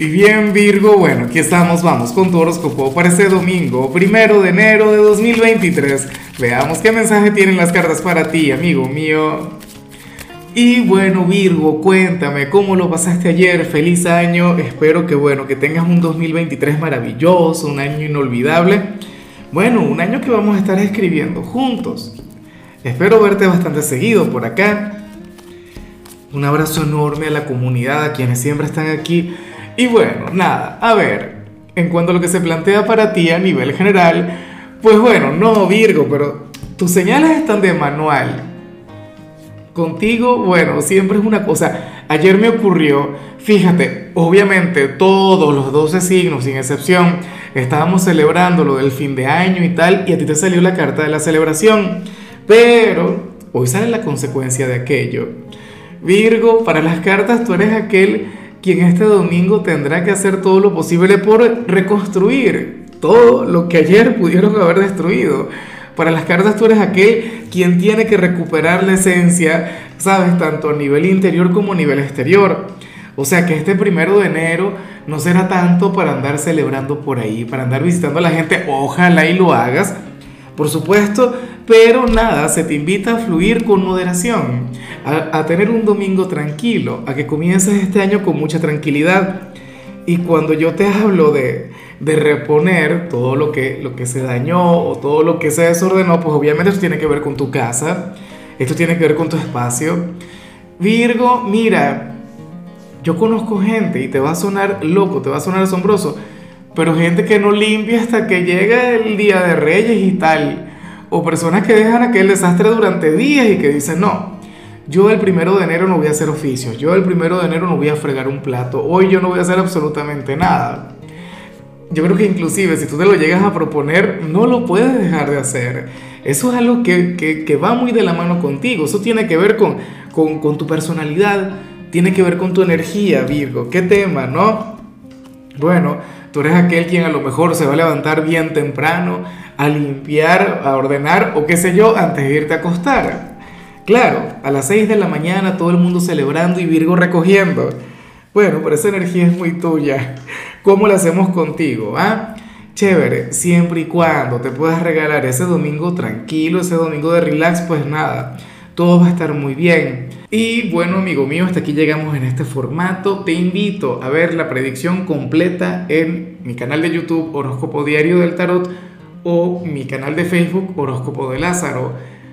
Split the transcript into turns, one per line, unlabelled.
Y bien Virgo, bueno, aquí estamos, vamos con tu horóscopo para este domingo, primero de enero de 2023. Veamos qué mensaje tienen las cartas para ti, amigo mío. Y bueno Virgo, cuéntame cómo lo pasaste ayer, feliz año, espero que bueno, que tengas un 2023 maravilloso, un año inolvidable. Bueno, un año que vamos a estar escribiendo juntos. Espero verte bastante seguido por acá. Un abrazo enorme a la comunidad, a quienes siempre están aquí y bueno, nada, a ver, en cuanto a lo que se plantea para ti a nivel general, pues bueno, no Virgo, pero tus señales están de manual. Contigo, bueno, siempre es una cosa. Ayer me ocurrió, fíjate, obviamente todos los 12 signos, sin excepción, estábamos celebrando lo del fin de año y tal, y a ti te salió la carta de la celebración. Pero hoy sale la consecuencia de aquello. Virgo, para las cartas tú eres aquel quien este domingo tendrá que hacer todo lo posible por reconstruir todo lo que ayer pudieron haber destruido. Para las cartas tú eres aquel quien tiene que recuperar la esencia, sabes, tanto a nivel interior como a nivel exterior. O sea que este primero de enero no será tanto para andar celebrando por ahí, para andar visitando a la gente, ojalá y lo hagas, por supuesto, pero nada, se te invita a fluir con moderación, a, tener un domingo tranquilo, a que comiences este año con mucha tranquilidad. Y cuando yo te hablo de, de reponer todo lo que, lo que se dañó o todo lo que se desordenó, pues obviamente esto tiene que ver con tu casa, esto tiene que ver con tu espacio. Virgo, mira, yo conozco gente y te va a sonar loco, te va a sonar asombroso pero gente que no limpia hasta que llega el día de Reyes y tal. O personas que dejan aquel desastre durante días y que dicen, no, yo el primero de enero no voy a hacer oficios, yo el primero de enero no voy a fregar un plato, hoy yo no voy a hacer absolutamente nada. Yo creo que inclusive si tú te lo llegas a proponer, no lo puedes dejar de hacer. Eso es algo que, que, va muy de la mano contigo, eso tiene que ver con, con, con tu personalidad, tiene que ver con tu energía, Virgo. ¿Qué tema, no? Bueno, Tú eres aquel quien a lo mejor se va a levantar bien temprano a limpiar, a ordenar o qué sé yo antes de irte a acostar. Claro, a las 6 de la mañana todo el mundo celebrando y Virgo recogiendo. Bueno, pero esa energía es muy tuya. ¿Cómo la hacemos contigo? Ah? Chévere, siempre y cuando te puedas regalar ese domingo tranquilo, ese domingo de relax, pues nada, todo va a estar muy bien. Y bueno, amigo mío, hasta aquí llegamos en este formato. Te invito a ver la predicción completa en mi canal de YouTube Horóscopo Diario del Tarot o mi canal de Facebook Horóscopo de Lázaro.